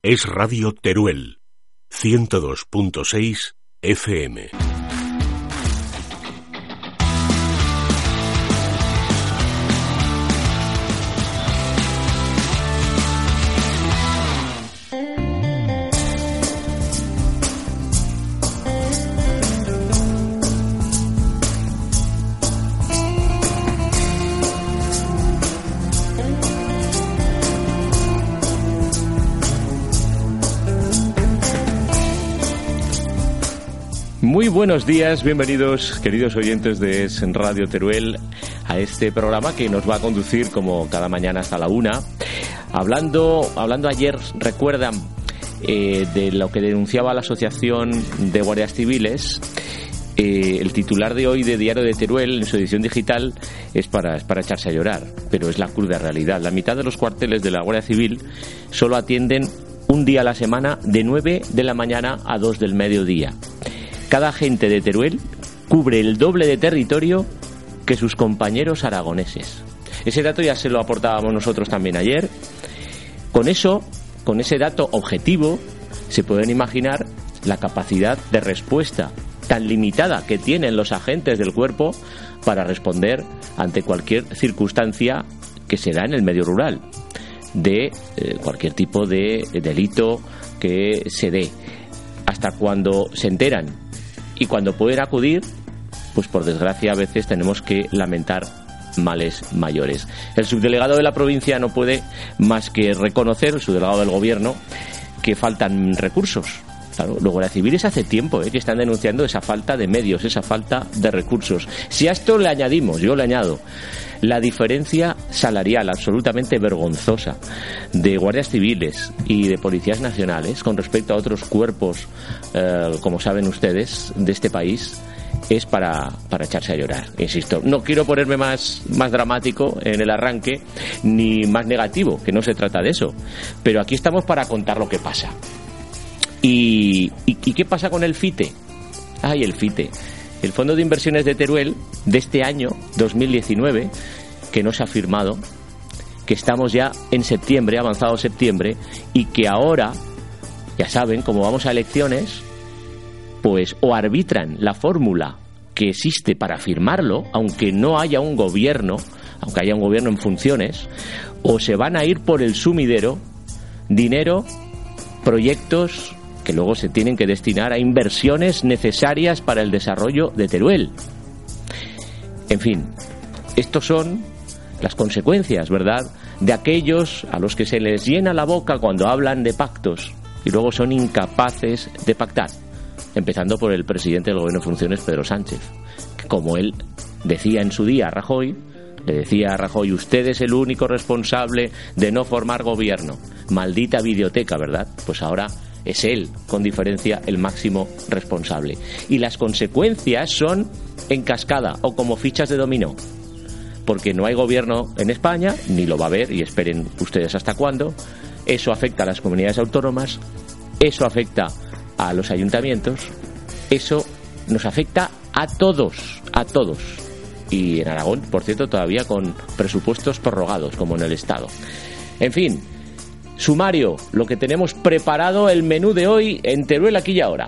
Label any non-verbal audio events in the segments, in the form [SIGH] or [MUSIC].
Es Radio Teruel, 102.6 FM. Muy buenos días, bienvenidos queridos oyentes de Radio Teruel a este programa que nos va a conducir como cada mañana hasta la una. Hablando, hablando ayer, recuerdan, eh, de lo que denunciaba la Asociación de Guardias Civiles, eh, el titular de hoy de Diario de Teruel en su edición digital es para, es para echarse a llorar, pero es la cruda realidad. La mitad de los cuarteles de la Guardia Civil solo atienden un día a la semana de 9 de la mañana a 2 del mediodía. Cada agente de Teruel cubre el doble de territorio que sus compañeros aragoneses. Ese dato ya se lo aportábamos nosotros también ayer. Con eso, con ese dato objetivo, se pueden imaginar la capacidad de respuesta tan limitada que tienen los agentes del cuerpo para responder ante cualquier circunstancia que se da en el medio rural, de eh, cualquier tipo de delito que se dé. Hasta cuando se enteran y cuando pueden acudir, pues por desgracia a veces tenemos que lamentar males mayores. El subdelegado de la provincia no puede más que reconocer, el subdelegado del gobierno, que faltan recursos. Claro, los guardias civiles hace tiempo ¿eh? que están denunciando esa falta de medios, esa falta de recursos. Si a esto le añadimos, yo le añado, la diferencia salarial absolutamente vergonzosa de guardias civiles y de policías nacionales con respecto a otros cuerpos, eh, como saben ustedes, de este país, es para, para, echarse a llorar, insisto. No quiero ponerme más, más dramático en el arranque, ni más negativo, que no se trata de eso. Pero aquí estamos para contar lo que pasa. ¿Y, y, y qué pasa con el FITE? Ay, el FITE el Fondo de Inversiones de Teruel de este año, 2019, que no se ha firmado, que estamos ya en septiembre, avanzado septiembre, y que ahora, ya saben, como vamos a elecciones, pues o arbitran la fórmula que existe para firmarlo, aunque no haya un gobierno, aunque haya un gobierno en funciones, o se van a ir por el sumidero dinero, proyectos, que luego se tienen que destinar a inversiones necesarias para el desarrollo de Teruel. En fin, estos son las consecuencias, ¿verdad?, de aquellos a los que se les llena la boca cuando hablan de pactos y luego son incapaces de pactar, empezando por el presidente del gobierno de funciones, Pedro Sánchez, que como él decía en su día a Rajoy, le decía a Rajoy, usted es el único responsable de no formar gobierno. Maldita videoteca, ¿verdad? Pues ahora es él, con diferencia, el máximo responsable. Y las consecuencias son en cascada o como fichas de dominó. Porque no hay gobierno en España, ni lo va a haber, y esperen ustedes hasta cuándo. Eso afecta a las comunidades autónomas, eso afecta a los ayuntamientos, eso nos afecta a todos, a todos. Y en Aragón, por cierto, todavía con presupuestos prorrogados, como en el Estado. En fin, Sumario, lo que tenemos preparado el menú de hoy en Teruel aquí y ahora.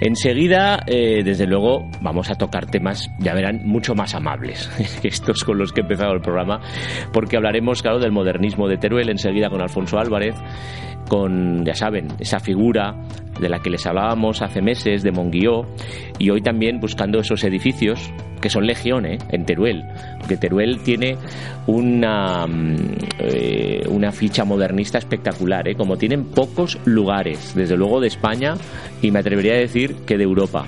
Enseguida, eh, desde luego, vamos a tocar temas, ya verán, mucho más amables, [LAUGHS] estos con los que he empezado el programa, porque hablaremos, claro, del modernismo de Teruel, enseguida con Alfonso Álvarez, con, ya saben, esa figura de la que les hablábamos hace meses, de Monguió, y hoy también buscando esos edificios que son legión ¿eh? en Teruel, porque Teruel tiene una, mm, eh, una ficha modernista espectacular, ¿eh? como tienen pocos lugares, desde luego de España y me atrevería a decir que de Europa.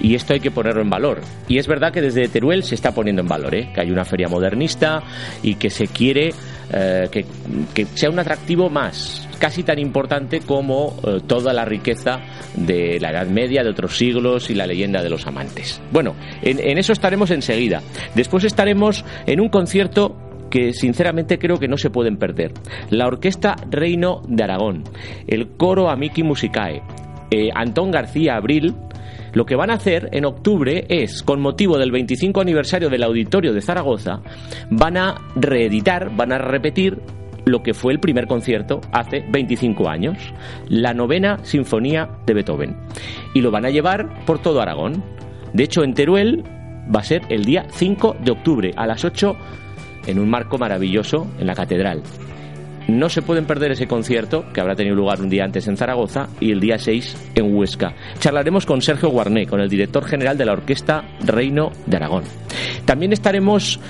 Y esto hay que ponerlo en valor. Y es verdad que desde Teruel se está poniendo en valor, ¿eh? que hay una feria modernista y que se quiere que, que sea un atractivo más, casi tan importante como eh, toda la riqueza de la Edad Media, de otros siglos y la leyenda de los amantes. Bueno, en, eso estaremos enseguida. Después estaremos en un concierto que sinceramente creo que no se pueden perder. La Orquesta Reino de Aragón, el coro Amiki Musicae, eh, Antón García Abril, lo que van a hacer en octubre es, con motivo del 25 aniversario del Auditorio de Zaragoza, van a reeditar, van a repetir lo que fue el primer concierto hace 25 años, la novena sinfonía de Beethoven. Y lo van a llevar por todo Aragón. De hecho, en Teruel va a ser el día 5 de octubre a las 8 en un marco maravilloso en la catedral. No se pueden perder ese concierto, que habrá tenido lugar un día antes en Zaragoza y el día 6 en Huesca. Charlaremos con Sergio Guarné, con el director general de la Orquesta Reino de Aragón. También estaremos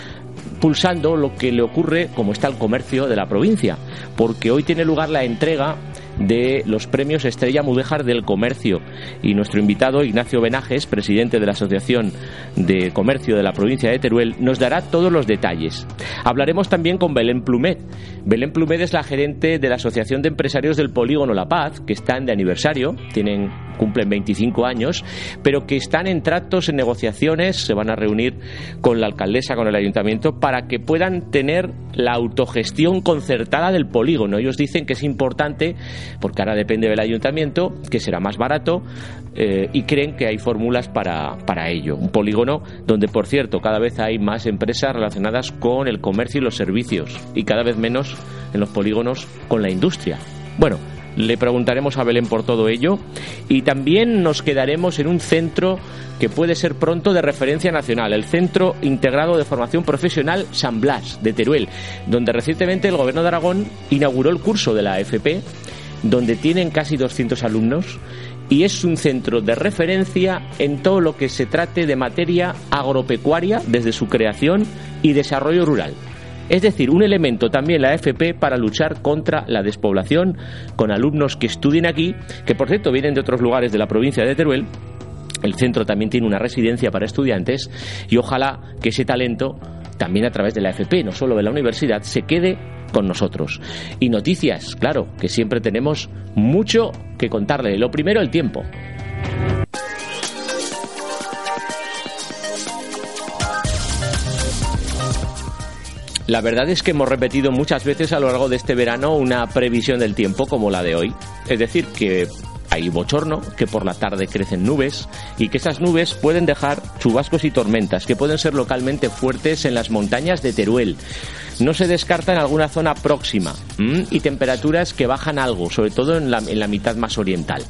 pulsando lo que le ocurre como está el comercio de la provincia, porque hoy tiene lugar la entrega de los premios Estrella Mudéjar del Comercio y nuestro invitado Ignacio Benajes, presidente de la Asociación de Comercio de la provincia de Teruel, nos dará todos los detalles. Hablaremos también con Belén Plumet. Belén Plumet es la gerente de la Asociación de Empresarios del Polígono La Paz, que están de aniversario, tienen cumplen 25 años, pero que están en tratos, en negociaciones, se van a reunir con la alcaldesa, con el ayuntamiento, para que puedan tener la autogestión concertada del polígono. Ellos dicen que es importante, porque ahora depende del ayuntamiento, que será más barato, eh, y creen que hay fórmulas para, para ello. Un polígono donde, por cierto, cada vez hay más empresas relacionadas con el comercio y los servicios, y cada vez menos en los polígonos con la industria. Bueno, le preguntaremos a Belén por todo ello y también nos quedaremos en un centro que puede ser pronto de referencia nacional, el Centro Integrado de Formación Profesional San Blas de Teruel, donde recientemente el Gobierno de Aragón inauguró el curso de la AFP, donde tienen casi 200 alumnos y es un centro de referencia en todo lo que se trate de materia agropecuaria desde su creación y desarrollo rural. Es decir, un elemento también la AFP para luchar contra la despoblación con alumnos que estudien aquí, que por cierto vienen de otros lugares de la provincia de Teruel. El centro también tiene una residencia para estudiantes y ojalá que ese talento también a través de la AFP, no solo de la universidad, se quede con nosotros. Y noticias, claro, que siempre tenemos mucho que contarle. Lo primero, el tiempo. La verdad es que hemos repetido muchas veces a lo largo de este verano una previsión del tiempo como la de hoy. Es decir, que hay bochorno, que por la tarde crecen nubes y que esas nubes pueden dejar chubascos y tormentas que pueden ser localmente fuertes en las montañas de Teruel. No se descarta en alguna zona próxima y temperaturas que bajan algo, sobre todo en la, en la mitad más oriental.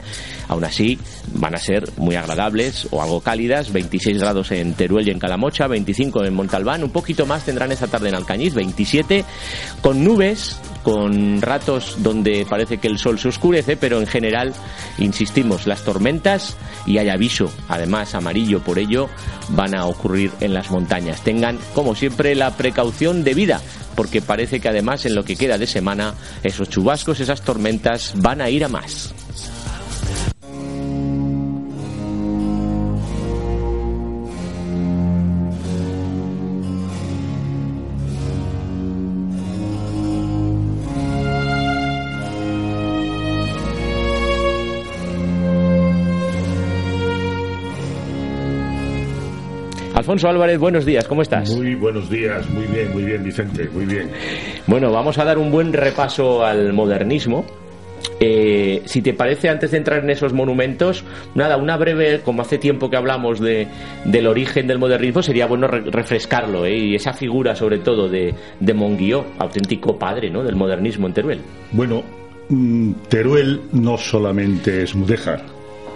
Aún así, van a ser muy agradables o algo cálidas, 26 grados en Teruel y en Calamocha, 25 en Montalbán, un poquito más tendrán esta tarde en Alcañiz, 27, con nubes, con ratos donde parece que el sol se oscurece, pero en general, insistimos, las tormentas y hay aviso, además amarillo por ello, van a ocurrir en las montañas. Tengan, como siempre, la precaución debida, porque parece que además en lo que queda de semana, esos chubascos, esas tormentas van a ir a más. Alfonso Álvarez, buenos días, ¿cómo estás? Muy buenos días, muy bien, muy bien, Vicente, muy bien. Bueno, vamos a dar un buen repaso al modernismo. Eh, si te parece, antes de entrar en esos monumentos, nada, una breve, como hace tiempo que hablamos de, del origen del modernismo, sería bueno re- refrescarlo, ¿eh? y esa figura sobre todo de, de Monguió, auténtico padre ¿no? del modernismo en Teruel. Bueno, mm, Teruel no solamente es Mudéjar,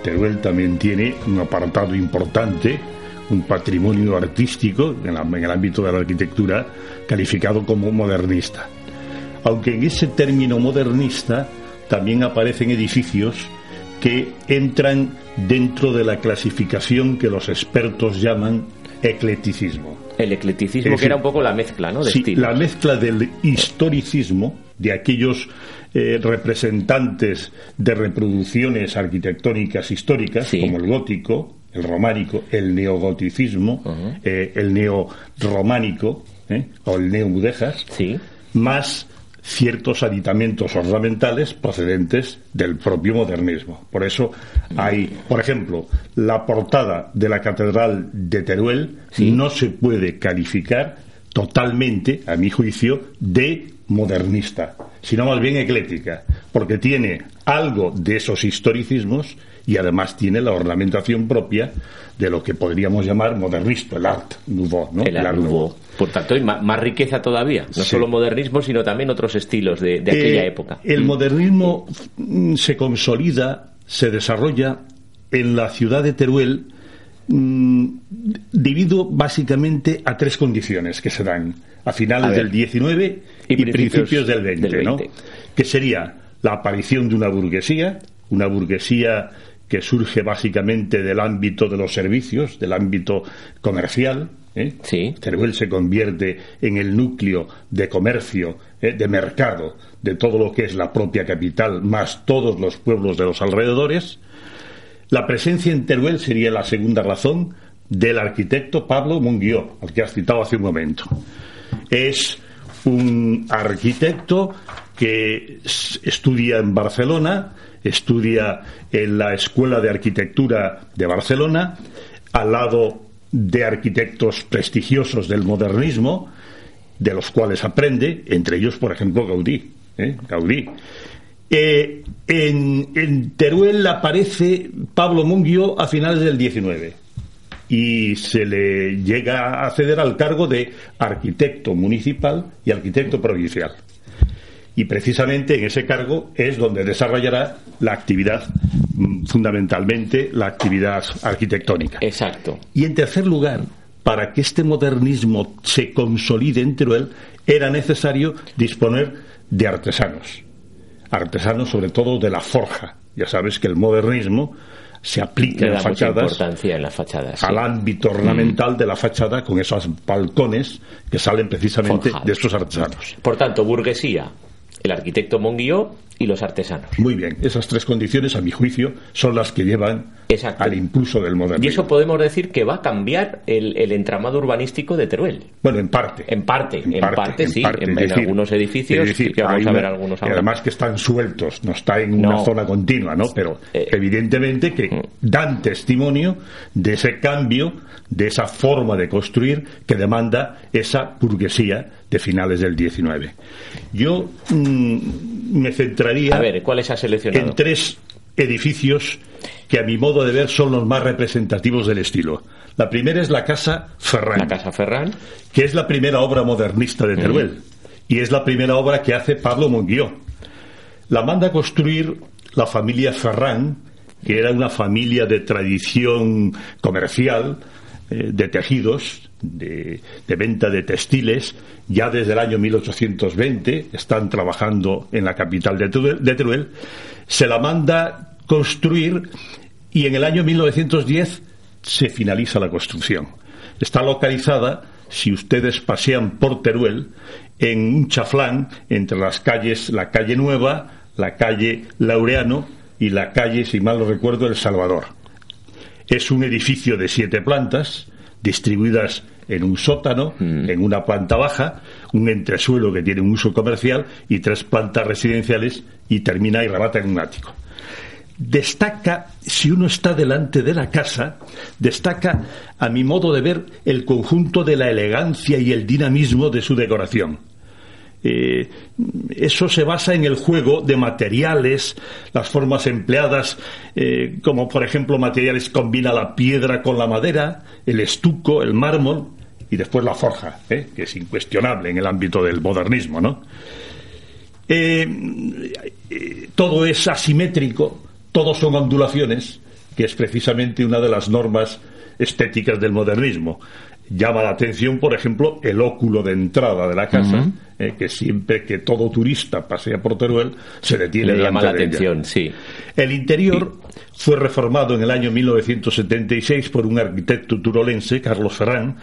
Teruel también tiene un apartado importante, un patrimonio artístico en, la- en el ámbito de la arquitectura calificado como modernista. Aunque en ese término modernista también aparecen edificios que entran dentro de la clasificación que los expertos llaman eclecticismo. El eclecticismo que era un poco la mezcla, ¿no? De sí, la mezcla del historicismo, de aquellos eh, representantes de reproducciones arquitectónicas históricas, como el gótico, el románico, el neogoticismo, eh, el neorománico ¿eh? o el neomudéjar, sí. más ciertos aditamentos ornamentales procedentes del propio modernismo. Por eso hay, por ejemplo, la portada de la Catedral de Teruel no se puede calificar totalmente, a mi juicio, de modernista, sino más bien ecléctica, porque tiene algo de esos historicismos y además tiene la ornamentación propia de lo que podríamos llamar modernista, el art nouveau, ¿no? El, art nouveau. Por tanto, hay más, riqueza todavía, no solo modernismo, sino también otros estilos de, aquella eh, época. El modernismo mm, se consolida, se desarrolla en la ciudad de Teruel mm, debido básicamente a tres condiciones que se dan a finales del 19 y, principios, del 20, ¿no? Que sería la aparición de una burguesía, una burguesía que surge básicamente del ámbito de los servicios, del ámbito comercial. ¿eh? Teruel se convierte en el núcleo de comercio, ¿eh? de mercado, de todo lo que es la propia capital, más todos los pueblos de los alrededores. La presencia en Teruel sería la segunda razón del arquitecto Pablo Munguió, al que has citado hace un momento. Es un arquitecto que estudia en Barcelona, estudia en la Escuela de Arquitectura de Barcelona, al lado de arquitectos prestigiosos del modernismo, de los cuales aprende, entre ellos, por ejemplo, Gaudí. ¿eh? Gaudí. Eh, en, Teruel aparece Pablo Munguio a finales del 19 y se le llega a acceder al cargo de arquitecto municipal y arquitecto provincial y precisamente en ese cargo es donde desarrollará la actividad, mm, fundamentalmente la actividad arquitectónica. Exacto. Y en tercer lugar, para que este modernismo se consolide en Teruel, era necesario disponer de artesanos. Artesanos sobre todo de la forja. Ya sabes que el modernismo se aplica en las, fachadas, en las fachadas al ámbito ornamental de la fachada con esos balcones que salen precisamente de estos artesanos. Por tanto, burguesía, el arquitecto Monguió y los artesanos. Muy bien, esas tres condiciones, a mi juicio, son las que llevan al impulso del modernismo. Y eso podemos decir que va a cambiar el, entramado urbanístico de Teruel. Bueno, en parte. En parte, en, parte, sí, en, algunos edificios, que vamos a ver algunos además que están sueltos, no está en una zona continua, ¿no? Pero eh, evidentemente que mm. dan testimonio de ese cambio, de esa forma de construir que demanda esa burguesía de finales del 19. Yo mm, me a ver, ¿cuáles ha seleccionado? en tres edificios que a mi modo de ver son los más representativos del estilo. La primera es la Casa Ferrán. La Casa Ferrán. Que es la primera obra modernista de Teruel. Y es la primera obra que hace Pablo Monguió. La manda a construir la familia Ferrán, que era una familia de tradición comercial, de tejidos, de, venta de textiles, ya desde el año 1820 están trabajando en la capital de Teruel, se la manda construir y en el año 1910 se finaliza la construcción. Está localizada, si ustedes pasean por Teruel, en un chaflán entre las calles, la calle Nueva, la calle Laureano y la calle, si mal no recuerdo, El Salvador. Es un edificio de siete plantas, distribuidas en un sótano, mm. en una planta baja, un entresuelo que tiene un uso comercial y tres plantas residenciales y termina y remata en un ático. Destaca, si uno está delante de la casa, destaca, a mi modo de ver, el conjunto de la elegancia y el dinamismo de su decoración eh, eso se basa en el juego de materiales, las formas empleadas, eh, como por ejemplo materiales combina la piedra con la madera, el estuco, el mármol y después la forja, ¿eh? que es incuestionable en el ámbito del modernismo, ¿no? todo es asimétrico, todos son ondulaciones, que es precisamente una de las normas estéticas del modernismo. Llama la atención, por ejemplo, el óculo de entrada de la casa, eh, que siempre que todo turista pasea por Teruel se detiene Le llama la ella. atención, sí. El interior fue reformado en el año 1976 por un arquitecto turolense, Carlos Ferrán,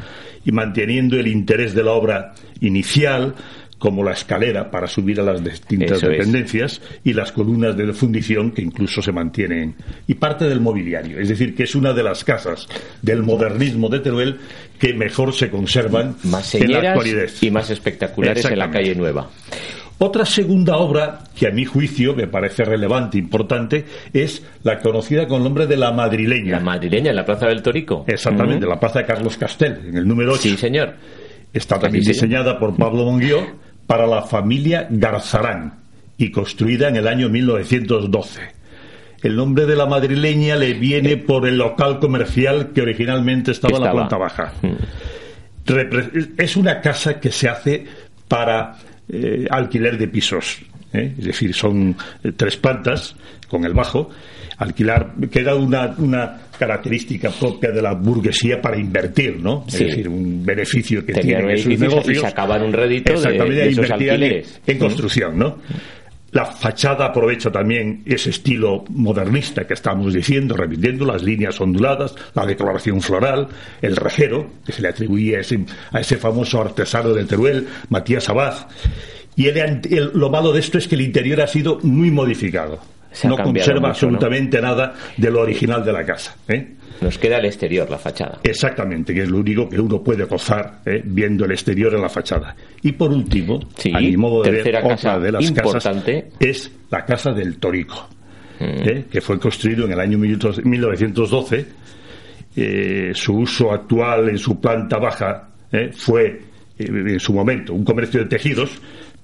y manteniendo el interés de la obra inicial, como la escalera para subir a las distintas Eso es. dependencias y las columnas de fundición que incluso se mantienen, y parte del mobiliario. Es decir, que es una de las casas del modernismo de Teruel que mejor se conservan Más en la actualidad. y más espectaculares en la calle Nueva. Otra segunda obra que a mi juicio me parece relevante, importante, es la conocida con el nombre de la madrileña. La madrileña en la Plaza del Torico. Exactamente, Ujú. la plaza de Carlos Castel, en el número 8. Sí, señor. Está también se llama. diseñada por Pablo Monguió para la familia Garzarán y construida en el año 1912. El nombre de la madrileña le viene por el local comercial que originalmente estaba, en la planta baja. Repre- Es una casa que se hace para eh, alquiler de pisos. ¿Eh? Es decir, son eh, tres plantas con el bajo. Alquilar, que era una, una característica propia de la burguesía para invertir, ¿no? Sí. Es decir, un beneficio que tienen en sus edificios y negocios. sacaban un rédito de- Exactamente, de esos invertían en- alquileres. en construcción, ¿no? La fachada aprovecha también ese estilo modernista que estamos diciendo, repitiendo las líneas onduladas, la decoración floral, el rejero, que se le atribuía a ese, a ese famoso artesano de Teruel, Matías Abad. Y el- el- lo malo de esto es que el interior ha sido muy modificado. Se no conserva mucho, ¿no? absolutamente nada de lo original de la casa. ¿eh? Nos queda el exterior, la fachada. Exactamente, que es lo único que uno puede gozar ¿eh? viendo el exterior en la fachada. Y por último, Sí, a mi modo de ver, otra de las importante. casas es la Casa del Torico, Mm. ¿eh? que fue construido en el año 1912. Eh, su uso actual en su planta baja fue, en su momento, un comercio de tejidos,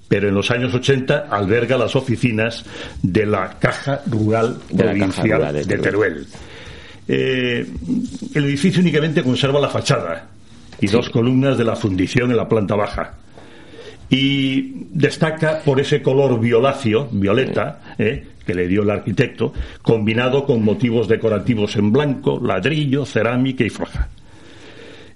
pero en los años 80 alberga las oficinas de la Caja Rural De la Caja Provincial Rural de de Teruel. Teruel. Eh, el edificio únicamente conserva la fachada y dos columnas de la fundición en la planta baja. Y destaca por ese color violáceo, violeta, eh, que le dio el arquitecto, combinado con motivos decorativos en blanco, ladrillo, cerámica y forja.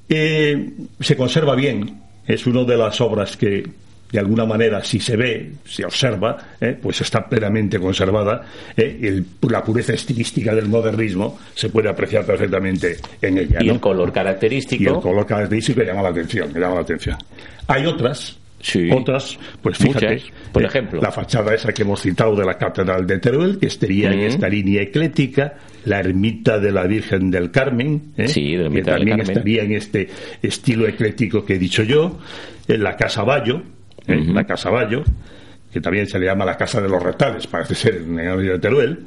Eh, se conserva bien, es una de las obras que, de alguna manera, si se ve, se observa, eh, pues está plenamente conservada. eh, el- la pureza estilística del modernismo se puede apreciar perfectamente en ella. Y ¿no? el color característico. y el color característico llama la atención, me llama la atención. Hay otras, Sí. otras, pues fíjate, Muchas. Por eh, ejemplo. la fachada esa que hemos citado de la Catedral de Teruel, que estaría en esta línea eclética, la ermita de la Virgen del Carmen, ¿eh? Sí, de la que también Carmen. estaría en este estilo eclético que he dicho yo, en la Casa Bayo, ¿eh? La Casa Bayo, que también se le llama la Casa de los Retales, parece ser en el de Teruel,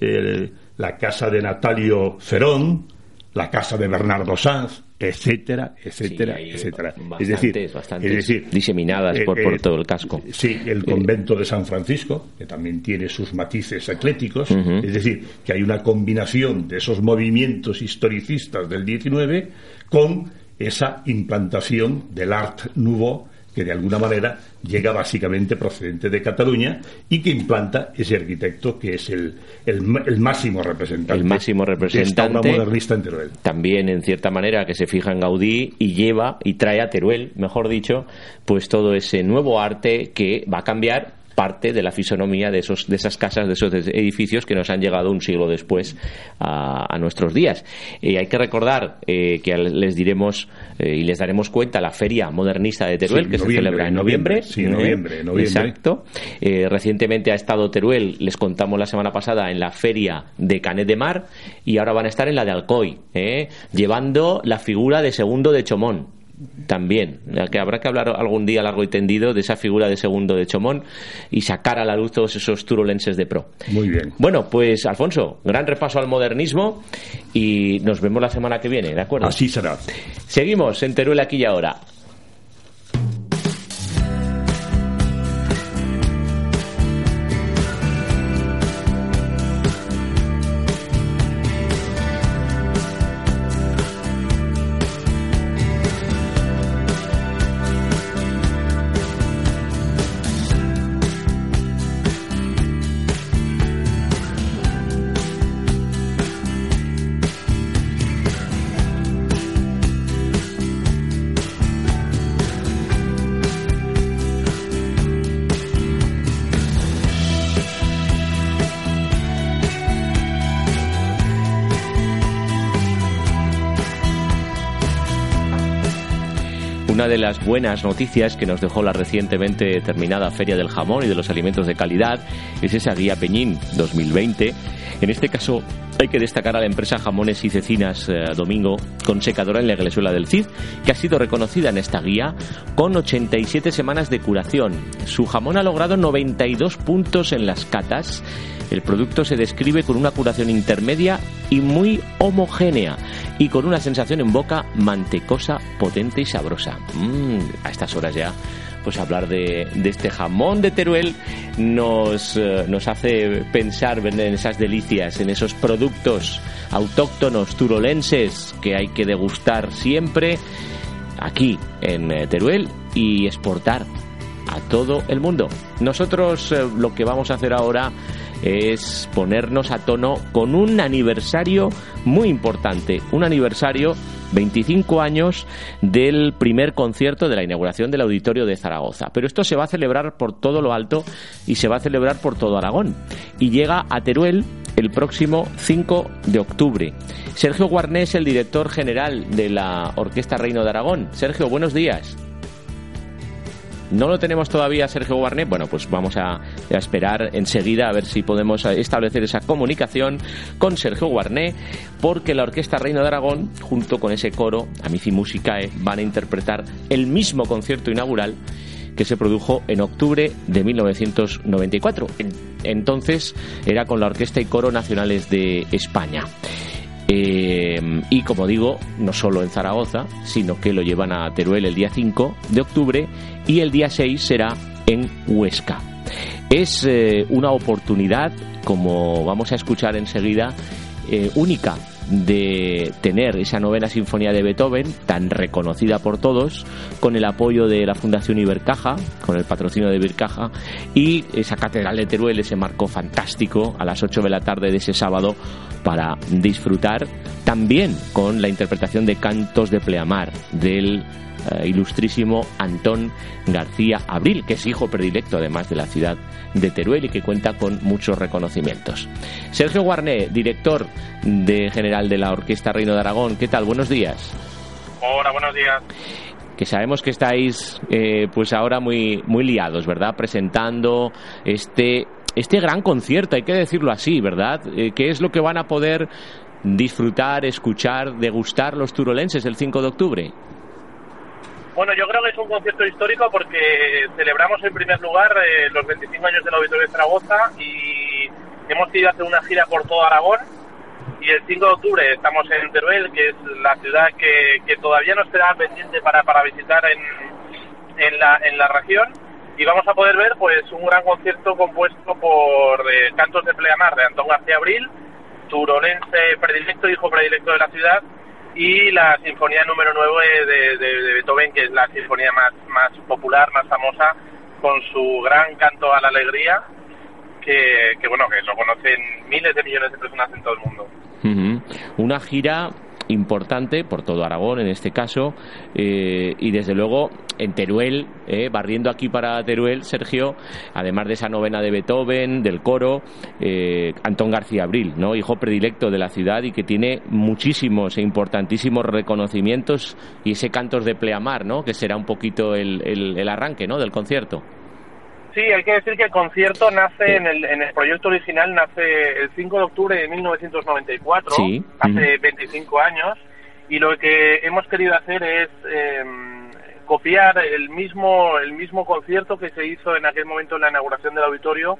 eh, la Casa de Natalio Ferón, la Casa de Bernardo Sanz, etcétera, etcétera, Sí, etcétera. bastantes, es decir, bastantes es decir, diseminadas eh, por, por eh, todo el casco. Sí, el convento de San Francisco, que también tiene sus matices ecléticos, Ujú. es decir, que hay una combinación de esos movimientos historicistas del 19 con esa implantación del Art Nouveau que de alguna manera llega básicamente procedente de Cataluña y que implanta ese arquitecto que es el, el, el máximo representante. El máximo de esta representante. obra modernista en Teruel. también en cierta manera que se fija en Gaudí y lleva y trae a Teruel, mejor dicho, pues todo ese nuevo arte que va a cambiar parte de la fisonomía de esos de esas casas, de esos edificios que nos han llegado un siglo después a, a nuestros días. Eh, hay que recordar eh, que les diremos eh, y les daremos cuenta la feria modernista de Teruel Sí, que se noviembre, celebra en noviembre, noviembre. sí, ¿eh? noviembre, noviembre. Exacto. Recientemente ha estado Teruel, les contamos la semana pasada, en la feria de Canet de Mar y ahora van a estar en la de Alcoy, ¿eh? llevando la figura de segundo de Chomón. También, que habrá que hablar algún día largo y tendido de esa figura de segundo de Chomón y sacar a la luz todos esos turolenses de pro. Muy bien. Bueno, pues Alfonso, gran repaso al modernismo y nos vemos la semana que viene, ¿de acuerdo? Así será. Seguimos en Teruel aquí y ahora. Una de las buenas noticias que nos dejó la recientemente terminada Feria del Jamón y de los Alimentos de Calidad es esa guía Peñín 2020. En este caso hay que destacar a la empresa Jamones y Cecinas eh, Domingo con secadora en la Glesuela del Cid, que ha sido reconocida en esta guía con 87 semanas de curación. Su jamón ha logrado 92 puntos en las catas. El producto se describe con una curación intermedia y muy homogénea y con una sensación en boca mantecosa, potente y sabrosa. Mm, a estas horas ya pues hablar de, este jamón de Teruel nos, eh, nos hace pensar en esas delicias, en esos productos autóctonos turolenses que hay que degustar siempre aquí en eh, Teruel y exportar a todo el mundo. Nosotros eh, lo que vamos a hacer ahora es ponernos a tono con un aniversario muy importante, un aniversario 25 años del primer concierto de la inauguración del Auditorio de Zaragoza. Pero esto se va a celebrar por todo lo alto y se va a celebrar por todo Aragón. Y llega a Teruel el próximo 5 de octubre. Sergio Guarnés, el director general de la Orquesta Reino de Aragón. Sergio, buenos días. No lo tenemos todavía Sergio Guarnet. Bueno, pues vamos a, esperar enseguida a ver si podemos establecer esa comunicación con Sergio Guarnet, porque la Orquesta Reino de Aragón, junto con ese coro, Amici Musicae, van a interpretar el mismo concierto inaugural que se produjo en octubre de 1994. Entonces era con la Orquesta y Coro Nacionales de España. Eh, y como digo, no solo en Zaragoza, sino que lo llevan a Teruel el día 5 de octubre y el día 6 será en Huesca. Es eh, una oportunidad, como vamos a escuchar enseguida, eh, única de tener esa novena sinfonía de Beethoven, tan reconocida por todos, con el apoyo de la Fundación Ibercaja, con el patrocinio de Ibercaja, y esa Catedral de Teruel, ese marco fantástico a las 8 de la tarde de ese sábado para disfrutar también con la interpretación de cantos de pleamar del eh, ilustrísimo Antón García Abril, que es hijo predilecto además de la ciudad de Teruel y que cuenta con muchos reconocimientos. Sergio Guarné, director de general de la Orquesta Reino de Aragón, ¿qué tal? Buenos días. Hola, buenos días que sabemos que estáis eh, pues ahora muy muy liados, ¿verdad? Presentando este este gran concierto, hay que decirlo así, ¿verdad? Eh, ¿Qué es lo que van a poder disfrutar, escuchar, degustar los turolenses el 5 de octubre? Bueno, yo creo que es un concierto histórico porque celebramos en primer lugar eh, los 25 años del Auditorio de Zaragoza y hemos ido a hacer una gira por todo Aragón. Y el 5 de octubre estamos en Teruel, que es la ciudad que, todavía nos queda pendiente para, para visitar en, en, la, en la región. Y vamos a poder ver pues un gran concierto compuesto por eh, cantos de pleamar de Antón García Abril, turonense predilecto, hijo predilecto de la ciudad, y la sinfonía número 9 de, de, Beethoven, que es la sinfonía más, más popular, más famosa, con su gran canto a la alegría, que, que bueno, que lo conocen miles de millones de personas en todo el mundo. Una gira importante por todo Aragón en este caso eh, y desde luego en Teruel, eh, barriendo aquí para Teruel, Sergio, además de esa novena de Beethoven, del coro, eh, Antón García Abril, ¿no? hijo predilecto de la ciudad y que tiene muchísimos e importantísimos reconocimientos y ese cantos de pleamar, ¿no? que será un poquito el, el, arranque ¿no? del concierto. Sí, hay que decir que el concierto nace en, el, en el proyecto original, nace el 5 de octubre de 1994, hace 25 años, y lo que hemos querido hacer es eh, copiar el mismo, el mismo concierto que se hizo en aquel momento en la inauguración del auditorio.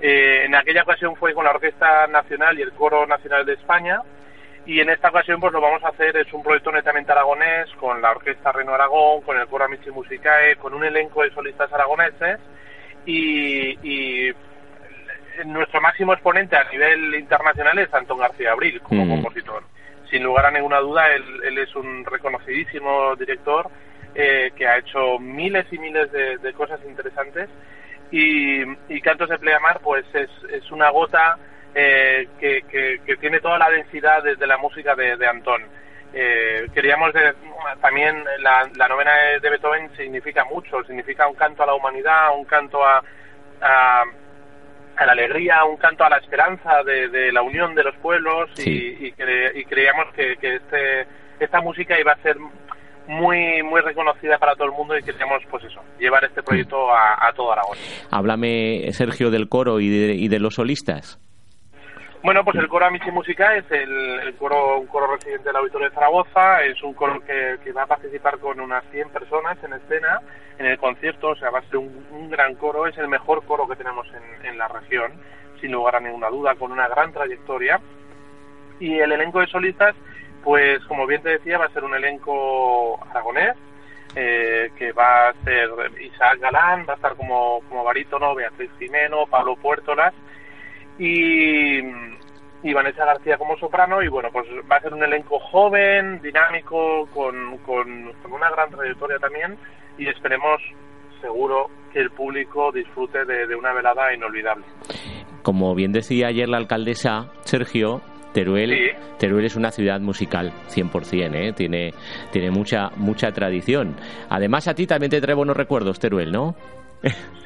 Eh, en aquella ocasión fue con la Orquesta Nacional y el Coro Nacional de España, y en esta ocasión pues lo vamos a hacer, es un proyecto netamente aragonés, con la Orquesta Reino Aragón, con el Coro Amici Musicae, con un elenco de solistas aragoneses, y, nuestro máximo exponente a nivel internacional es Antón García Abril como compositor. Sin lugar a ninguna duda, él, es un reconocidísimo director eh, que ha hecho miles y miles de, cosas interesantes y, Cantos de Pleamar pues es, una gota eh, que, tiene toda la densidad de, la música de, Antón. Eh, queríamos también la, novena de Beethoven significa mucho, significa un canto a la humanidad, un canto a, a, la alegría, un canto a la esperanza de, la unión de los pueblos y, creíamos que, este, esta música iba a ser muy muy reconocida para todo el mundo y queremos pues eso llevar este proyecto a, a todo Aragón. Háblame Sergio del coro y de, y de los solistas. Bueno, pues el coro Amici Música es el, coro, un coro residente del Auditorio de Zaragoza, es un coro que, va a participar con unas 100 personas en escena en el concierto, o sea, va a ser un, gran coro, es el mejor coro que tenemos en, en, la región, sin lugar a ninguna duda, con una gran trayectoria. Y el elenco de solistas, pues como bien te decía, va a ser un elenco aragonés, eh, que va a ser Isaac Galán, va a estar como, como barítono, Beatriz Jimeno, Pablo Puertolas, y, y Vanessa García como soprano y bueno pues va a ser un elenco joven dinámico con, con, una gran trayectoria también y esperemos seguro que el público disfrute de, una velada inolvidable como bien decía ayer la alcaldesa Sergio Teruel, Teruel es una ciudad musical 100%, ¿eh? tiene, tiene mucha, mucha tradición. Además, a ti también te trae buenos recuerdos, Teruel, ¿no?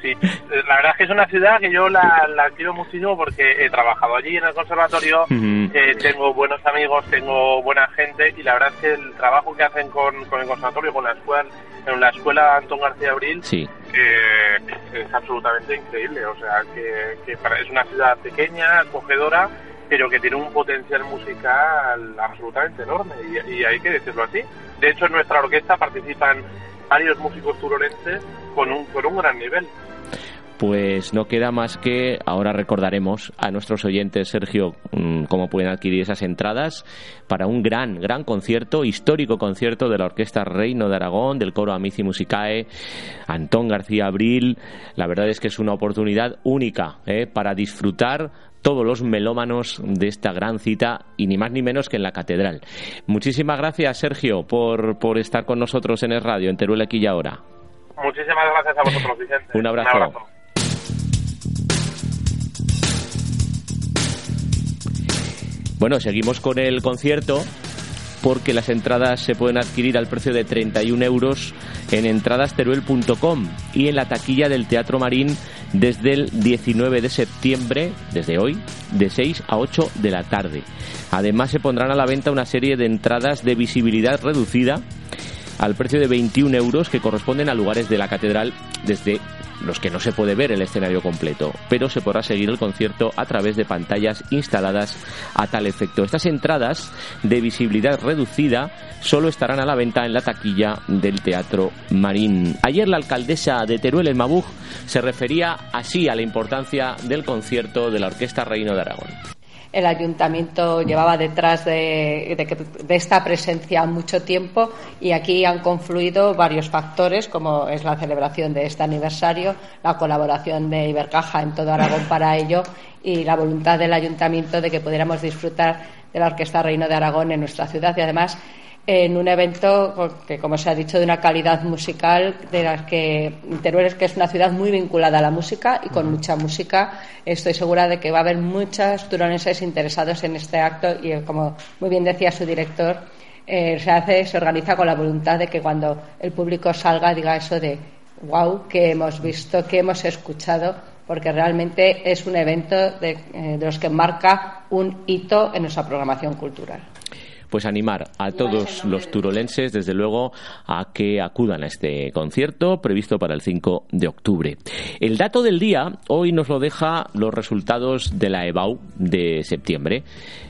Sí, la verdad es que es una ciudad que yo la, la quiero muchísimo porque he trabajado allí en el conservatorio, eh, tengo buenos amigos, tengo buena gente y la verdad es que el trabajo que hacen con, el conservatorio, con la escuela, en la escuela Antón García Abril, sí. es absolutamente increíble. O sea, que, es una ciudad pequeña, acogedora, pero que tiene un potencial musical absolutamente enorme y, y hay que decirlo así. De hecho, en nuestra orquesta participan varios músicos con un, con un gran nivel. Pues no queda más que ahora recordaremos a nuestros oyentes, Sergio, mm, cómo pueden adquirir esas entradas para un gran, gran concierto, histórico concierto de la Orquesta Reino de Aragón, del coro Amici Musicae, Antón García Abril. La verdad es que es una oportunidad única ¿eh? para disfrutar todos los melómanos de esta gran cita y ni más ni menos que en la catedral. Muchísimas gracias, Sergio, por, por estar con nosotros en el radio, en Teruel aquí y ahora. Muchísimas gracias a vosotros, Vicente. Un abrazo. Un abrazo. Bueno, seguimos con el concierto porque las entradas se pueden adquirir al precio de 31 euros en entradasteruel.com y en la taquilla del Teatro Marín desde el 19 de septiembre, desde hoy, de 6 a 8 de la tarde. Además se pondrán a la venta una serie de entradas de visibilidad reducida al precio de 21 euros que corresponden a lugares de la catedral desde los que no se puede ver el escenario completo, pero se podrá seguir el concierto a través de pantallas instaladas a tal efecto. Estas entradas de visibilidad reducida solo estarán a la venta en la taquilla del Teatro Marín. Ayer la alcaldesa de Teruel, en Mabuj, se refería así a la importancia del concierto de la Orquesta Reino de Aragón el ayuntamiento llevaba detrás de, esta presencia mucho tiempo y aquí han confluido varios factores, como es la celebración de este aniversario, la colaboración de Ibercaja en todo Aragón para ello y la voluntad del ayuntamiento de que pudiéramos disfrutar de la Orquesta Reino de Aragón en nuestra ciudad y además en un evento que, como se ha dicho, de una calidad musical de las que Teruel que es una ciudad muy vinculada a la música y con mucha música. Estoy segura de que va a haber muchos turoneses interesados en este acto y, como muy bien decía su director, eh, se hace, se organiza con la voluntad de que cuando el público salga diga eso de wow, que hemos visto, que hemos escuchado, porque realmente es un evento de, eh, de los que marca un hito en nuestra programación cultural pues animar a todos los turolenses, desde luego, a que acudan a este concierto previsto para el 5 de octubre. El dato del día hoy nos lo deja los resultados de la EBAU de septiembre.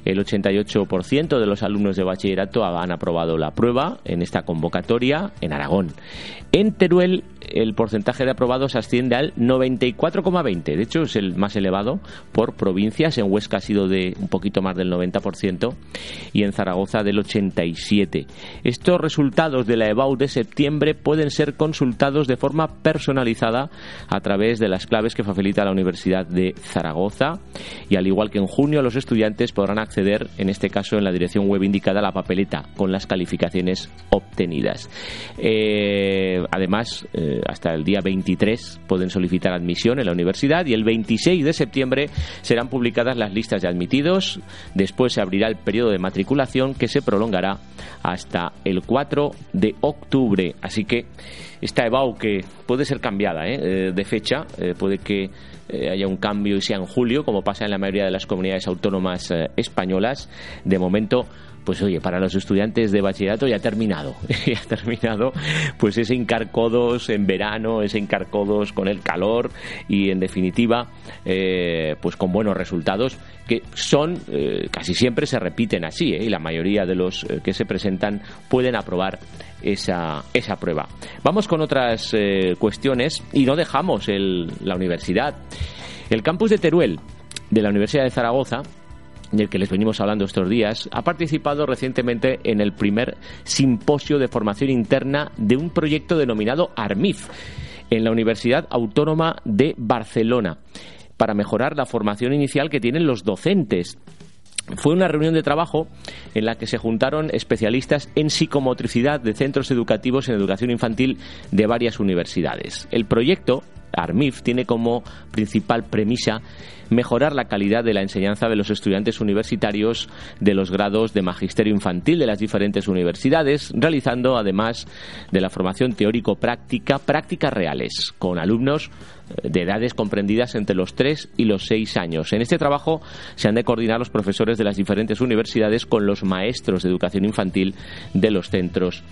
El 88% de los alumnos de bachillerato han aprobado la prueba en esta convocatoria en Aragón. En Teruel el porcentaje de aprobados asciende al 94,20. De hecho, es el más elevado por provincias. En Huesca ha sido de un poquito más del 90% y en Zaragoza del 87%. Estos resultados de la EBAU de septiembre pueden ser consultados de forma personalizada a través de las claves que facilita la Universidad de Zaragoza. Y al igual que en junio, los estudiantes podrán acceder, en este caso en la dirección web indicada, a la papeleta con las calificaciones obtenidas. Eh, además, eh, hasta el día 23 pueden solicitar admisión en la universidad y el 26 de septiembre serán publicadas las listas de admitidos. Después se abrirá el periodo de matriculación que se prolongará hasta el 4 de octubre. Así que esta EBAU que puede ser cambiada ¿eh? Eh, de fecha, eh, puede que haya un cambio y sea en julio, como pasa en la mayoría de las comunidades autónomas españolas. De momento pues oye, para los estudiantes de bachillerato ya ha terminado, [LAUGHS] ya ha terminado pues ese encarcodos en verano, ese encarcodos con el calor y en definitiva eh, pues con buenos resultados que son eh, casi siempre se repiten así y la mayoría de los que se presentan pueden aprobar esa, esa prueba. Vamos con otras cuestiones y no dejamos el, la universidad. El campus de Teruel de la Universidad de Zaragoza del que les venimos hablando estos días, ha participado recientemente en el primer simposio de formación interna de un proyecto denominado ARMIF en la Universidad Autónoma de Barcelona para mejorar la formación inicial que tienen los docentes fue una reunión de trabajo en la que se juntaron especialistas en psicomotricidad de centros educativos en educación infantil de varias universidades. El proyecto ARMIF tiene como principal premisa mejorar la calidad de la enseñanza de los estudiantes universitarios de los grados de magisterio infantil de las diferentes universidades, realizando además de la formación teórico-práctica prácticas reales con alumnos eh, de edades comprendidas entre los 3 y los 6 años. En este trabajo se han de coordinar los profesores de las diferentes universidades con los maestros de educación infantil de los centros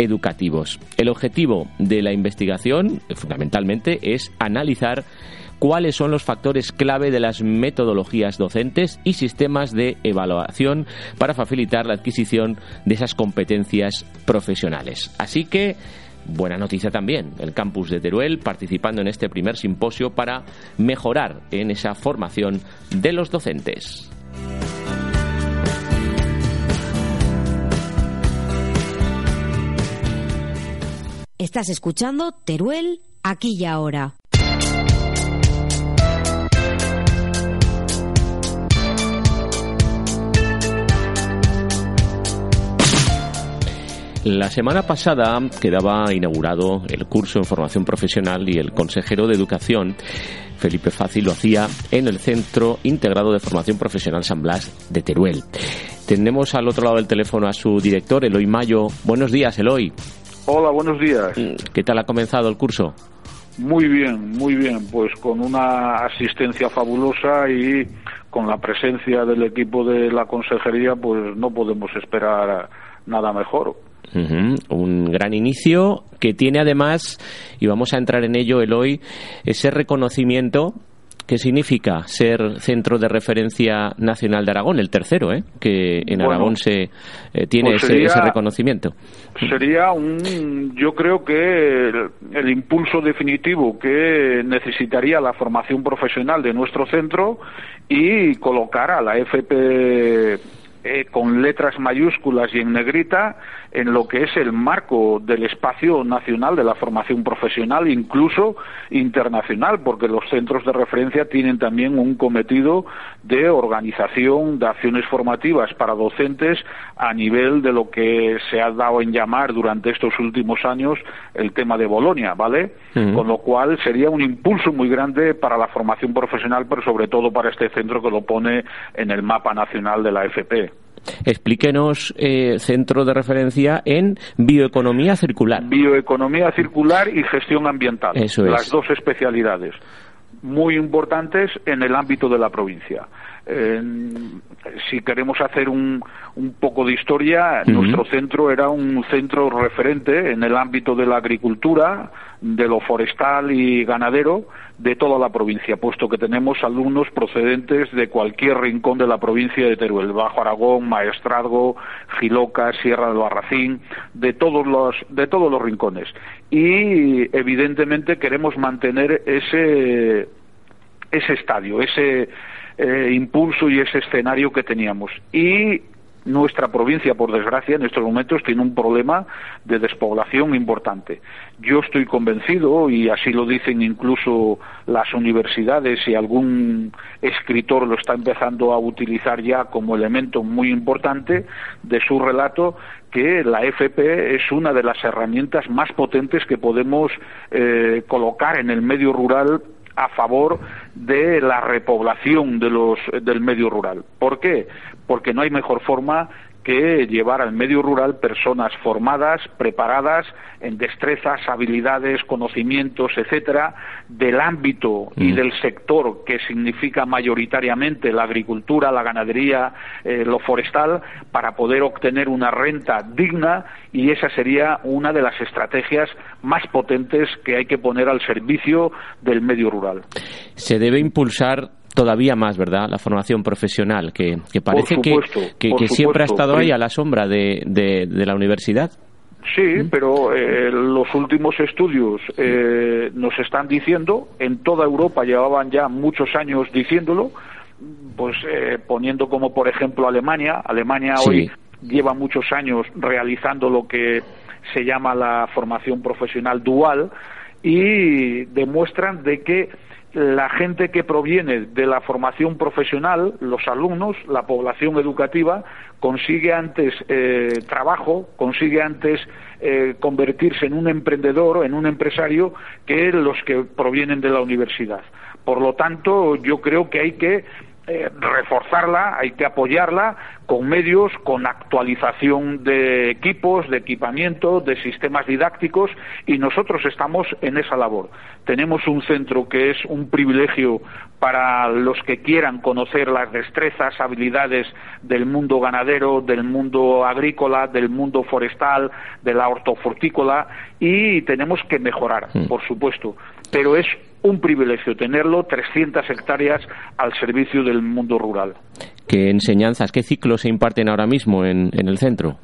educativos. El objetivo de la investigación, fundamentalmente, es analizar cuáles son los factores clave de las metodologías docentes y sistemas de evaluación para facilitar la adquisición de esas competencias profesionales. Así que Buena noticia también, el campus de Teruel participando en este primer simposio para mejorar en esa formación de los docentes. Estás escuchando Teruel aquí y ahora. La semana pasada quedaba inaugurado el curso en formación profesional y el consejero de educación, Felipe Fácil, lo hacía en el Centro Integrado de Formación Profesional San Blas de Teruel. Tenemos al otro lado del teléfono a su director, Eloy Mayo. Buenos días, Eloy. Hola, buenos días. ¿Qué tal ha comenzado el curso? Muy bien, muy bien, pues con una asistencia fabulosa y con la presencia del equipo de la consejería, pues no podemos esperar nada mejor. Un gran inicio que tiene además, y vamos a entrar en ello, Eloy, ese reconocimiento ¿Qué significa ser centro de referencia nacional de Aragón, el tercero, ¿eh? que en Aragón se eh, tiene pues ese, reconocimiento? Sería un, yo creo que el, impulso definitivo que necesitaría la formación profesional de nuestro centro y colocar a la FP eh, con letras mayúsculas y en negrita en lo que es el marco del espacio nacional de la formación profesional, incluso internacional, porque los centros de referencia tienen también un cometido de organización de acciones formativas para docentes a nivel de lo que se ha dado en llamar durante estos últimos años el tema de Bolonia, ¿vale? Con lo cual sería un impulso muy grande para la formación profesional, pero sobre todo para este centro que lo pone en el mapa nacional de la FP. Explíquenos eh, centro de referencia en bioeconomía circular. Bioeconomía circular y gestión ambiental. Eso es. Las dos especialidades muy importantes en el ámbito de la provincia. Si queremos hacer un, un poco de historia, nuestro centro era un centro referente en el ámbito de la agricultura, de lo forestal y ganadero de toda la provincia, puesto que tenemos alumnos procedentes de cualquier rincón de la provincia de Teruel, Bajo Aragón, Maestrazgo, Giloca, Sierra del Barracín, de todos los de todos los rincones. Y evidentemente queremos mantener ese ese estadio, ese eh, impulso y ese escenario que teníamos. Y nuestra provincia, por desgracia, en estos momentos tiene un problema de despoblación importante. Yo estoy convencido, y así lo dicen incluso las universidades y algún escritor lo está empezando a utilizar ya como elemento muy importante de su relato, que la FP es una de las herramientas más potentes que podemos eh, colocar en el medio rural a favor de la repoblación de los, del medio rural. ¿Por qué? Porque no hay mejor forma que llevar al medio rural personas formadas, preparadas en destrezas, habilidades, conocimientos, etcétera, del ámbito y mm. del sector que significa mayoritariamente la agricultura, la ganadería, eh, lo forestal, para poder obtener una renta digna y esa sería una de las estrategias más potentes que hay que poner al servicio del medio rural. Se debe impulsar todavía más, ¿verdad? La formación profesional, que, parece que, siempre ha estado ahí a la sombra de, de, la universidad. Sí, ¿Mm? pero eh, los últimos estudios eh, nos están diciendo, en toda Europa llevaban ya muchos años diciéndolo, pues eh, poniendo como por ejemplo Alemania. Alemania hoy lleva muchos años realizando lo que se llama la formación profesional dual y demuestran de que la gente que proviene de la formación profesional, los alumnos, la población educativa, consigue antes eh, trabajo, consigue antes eh, convertirse en un emprendedor, en un empresario, que los que provienen de la universidad. Por lo tanto, yo creo que hay que eh, reforzarla, hay que apoyarla con medios, con actualización de equipos, de equipamiento, de sistemas didácticos y nosotros estamos en esa labor. Tenemos un centro que es un privilegio para los que quieran conocer las destrezas, habilidades del mundo ganadero, del mundo agrícola, del mundo forestal, de la hortofrutícola y tenemos que mejorar, mm. por supuesto, pero es un privilegio tenerlo, 300 hectáreas al servicio del mundo rural. ¿Qué enseñanzas, qué ciclos se imparten ahora mismo en, el centro?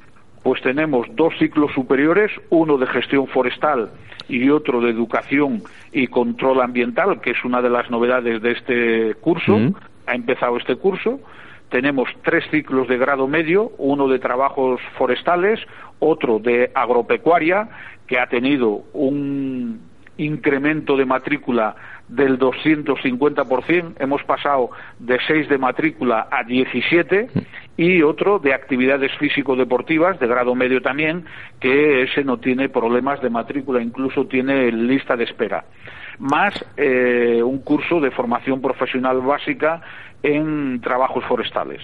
Pues tenemos dos ciclos superiores, uno de gestión forestal y otro de educación y control ambiental, que es una de las novedades de este curso. Mm. Ha empezado este curso. Tenemos tres ciclos de grado medio, uno de trabajos forestales, otro de agropecuaria, que ha tenido un incremento de matrícula del 250%, hemos pasado de 6 de matrícula a 17 y otro de actividades físico-deportivas de grado medio también, que ese no tiene problemas de matrícula, incluso tiene lista de espera. Más eh, un curso de formación profesional básica en trabajos forestales.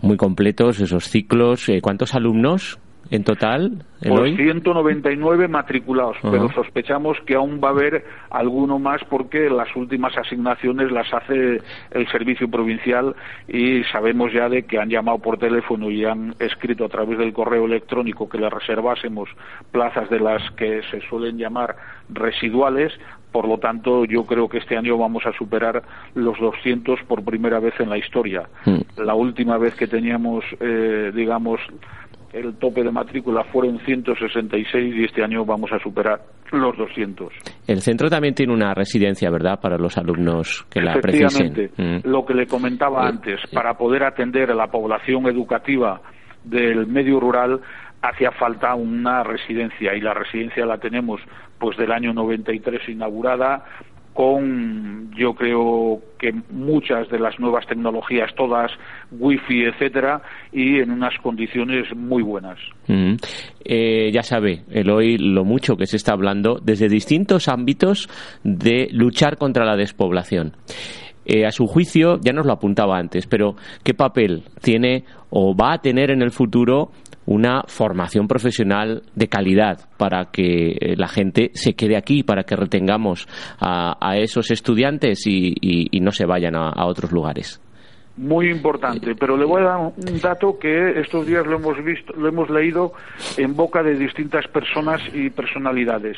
Muy completos esos ciclos. Eh, ¿Cuántos alumnos? En total? Pues 199 matriculados, pero sospechamos que aún va a haber alguno más porque las últimas asignaciones las hace el servicio provincial y sabemos ya de que han llamado por teléfono y han escrito a través del correo electrónico que le reservásemos plazas de las que se suelen llamar residuales por lo tanto, yo creo que este año vamos a superar los 200 por primera vez en la historia. Mm. La última vez que teníamos, eh, digamos, el tope de matrícula fueron 166 y este año vamos a superar los 200. El centro también tiene una residencia, ¿verdad?, para los alumnos que la precisen. Mm. Lo que le comentaba eh, antes, para poder atender a la población educativa del medio rural hacía falta una residencia y la residencia la tenemos pues del año 93 inaugurada con yo creo que muchas de las nuevas tecnologías todas wifi etcétera y en unas condiciones muy buenas mm. eh, ya sabe hoy lo mucho que se está hablando desde distintos ámbitos de luchar contra la despoblación eh, a su juicio, ya nos lo apuntaba antes, pero ¿qué papel tiene o va a tener en el futuro una formación profesional de calidad para que eh, la gente se quede aquí, para que retengamos a, esos estudiantes y, no se vayan a, otros lugares. Muy importante, pero le voy a dar un dato que estos días lo hemos visto, lo hemos leído en boca de distintas personas y personalidades.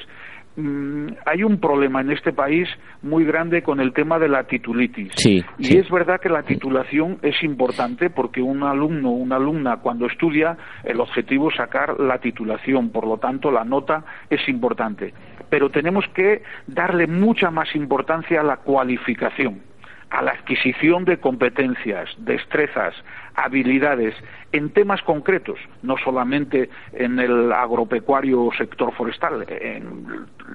Mm, hay un problema en este país muy grande con el tema de la titulitis. y es verdad que la titulación es importante porque un alumno, una alumna, cuando estudia, el objetivo es sacar la titulación, por lo tanto, la nota es importante. Pero tenemos que darle mucha más importancia a la cualificación a la adquisición de competencias, destrezas, habilidades en temas concretos, no solamente en el agropecuario sector forestal, en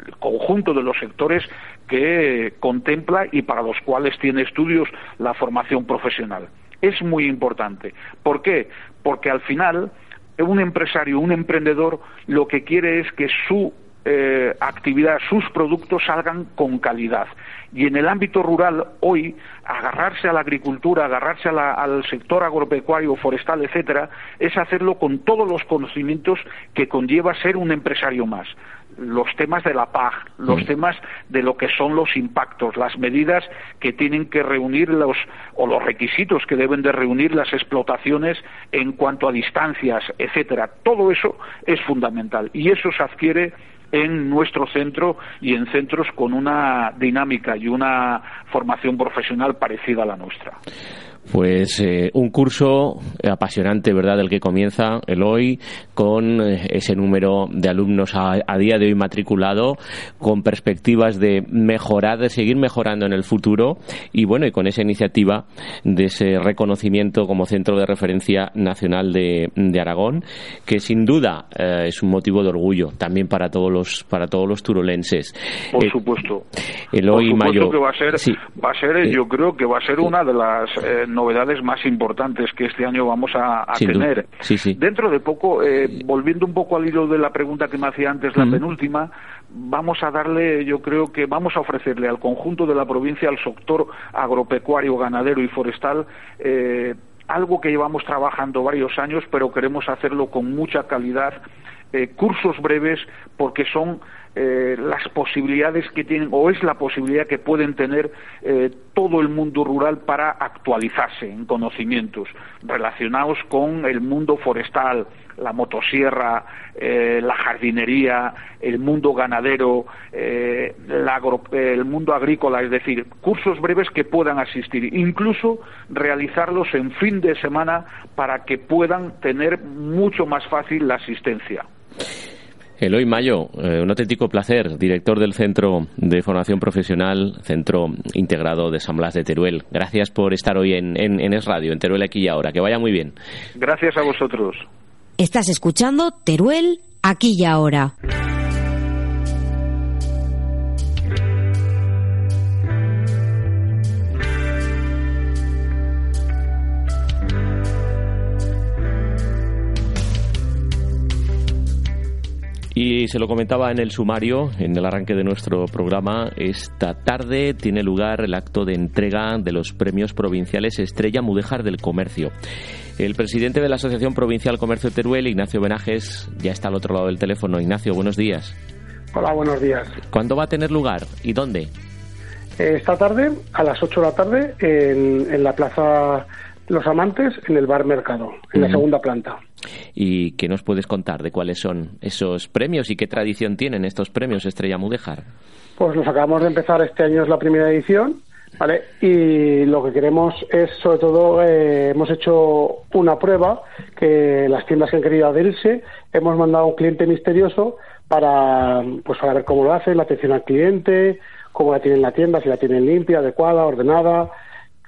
el conjunto de los sectores que contempla y para los cuales tiene estudios la formación profesional. Es muy importante. ¿Por qué? Porque al final un empresario, un emprendedor, lo que quiere es que su eh, actividad, sus productos salgan con calidad. Y en el ámbito rural, hoy, agarrarse a la agricultura, agarrarse al sector agropecuario, forestal, etcétera, es hacerlo con todos los conocimientos que conlleva ser un empresario más los temas de la PAG, los temas de lo que son los impactos, las medidas que tienen que reunir los o los requisitos que deben de reunir las explotaciones en cuanto a distancias, etcétera. Todo eso es fundamental y eso se adquiere en nuestro centro y en centros con una dinámica y una formación profesional parecida a la nuestra. Pues eh, un curso apasionante, ¿verdad?, del que comienza el hoy, con eh, ese número de alumnos a, día de hoy matriculado, con perspectivas de mejorar, de seguir mejorando en el futuro, y bueno, y con esa iniciativa de ese reconocimiento como centro de referencia nacional de, Aragón, que sin duda eh, es un motivo de orgullo también para todos los, para todos los turolenses. Por supuesto. El hoy Por supuesto que va a ser, va a ser yo creo que va a ser una de las novedades más importantes que este año vamos a, tener. Dentro de poco, eh, volviendo un poco al hilo de la pregunta que me hacía antes, la penúltima, vamos a darle, yo creo que vamos a ofrecerle al conjunto de la provincia, al sector agropecuario, ganadero y forestal, eh, algo que llevamos trabajando varios años, pero queremos hacerlo con mucha calidad, eh, cursos breves, porque son eh, las posibilidades que tienen o es la posibilidad que pueden tener eh, todo el mundo rural para actualizarse en conocimientos relacionados con el mundo forestal, la motosierra, la jardinería, el mundo ganadero, el mundo agrícola, es decir, cursos breves que puedan asistir, incluso realizarlos en fin de semana para que puedan tener mucho más fácil la asistencia. Eloy Mayo, eh, un auténtico placer, director del Centro de Formación Profesional, Centro Integrado de San Blas de Teruel. Gracias por estar hoy en, en, en Es Radio, en Teruel aquí y ahora. Que vaya muy bien. Gracias a vosotros. Estás escuchando Teruel aquí y ahora. Y se lo comentaba en el sumario, en el arranque de nuestro programa, esta tarde tiene lugar el acto de entrega de los premios provinciales Estrella Mudéjar del Comercio. El presidente de la Asociación Provincial Comercio Teruel, Ignacio Benajes, ya está al otro lado del teléfono. Ignacio, buenos días. Hola, buenos días. ¿Cuándo va a tener lugar y dónde? Esta tarde, a las 8 de la tarde, en, la Plaza Los Amantes, en el Bar Mercado, en la segunda planta. ¿Y qué nos puedes contar de cuáles son esos premios y qué tradición tienen estos premios Estrella Mudéjar? Pues los acabamos de empezar, este año es la primera edición, ¿vale? Y lo que queremos es, sobre todo, eh, hemos hecho una prueba que las tiendas que han querido adherirse, hemos mandado a un cliente misterioso para, pues, para ver cómo lo hacen, la atención al cliente, cómo la tienen la tienda, si la tienen limpia, adecuada, ordenada,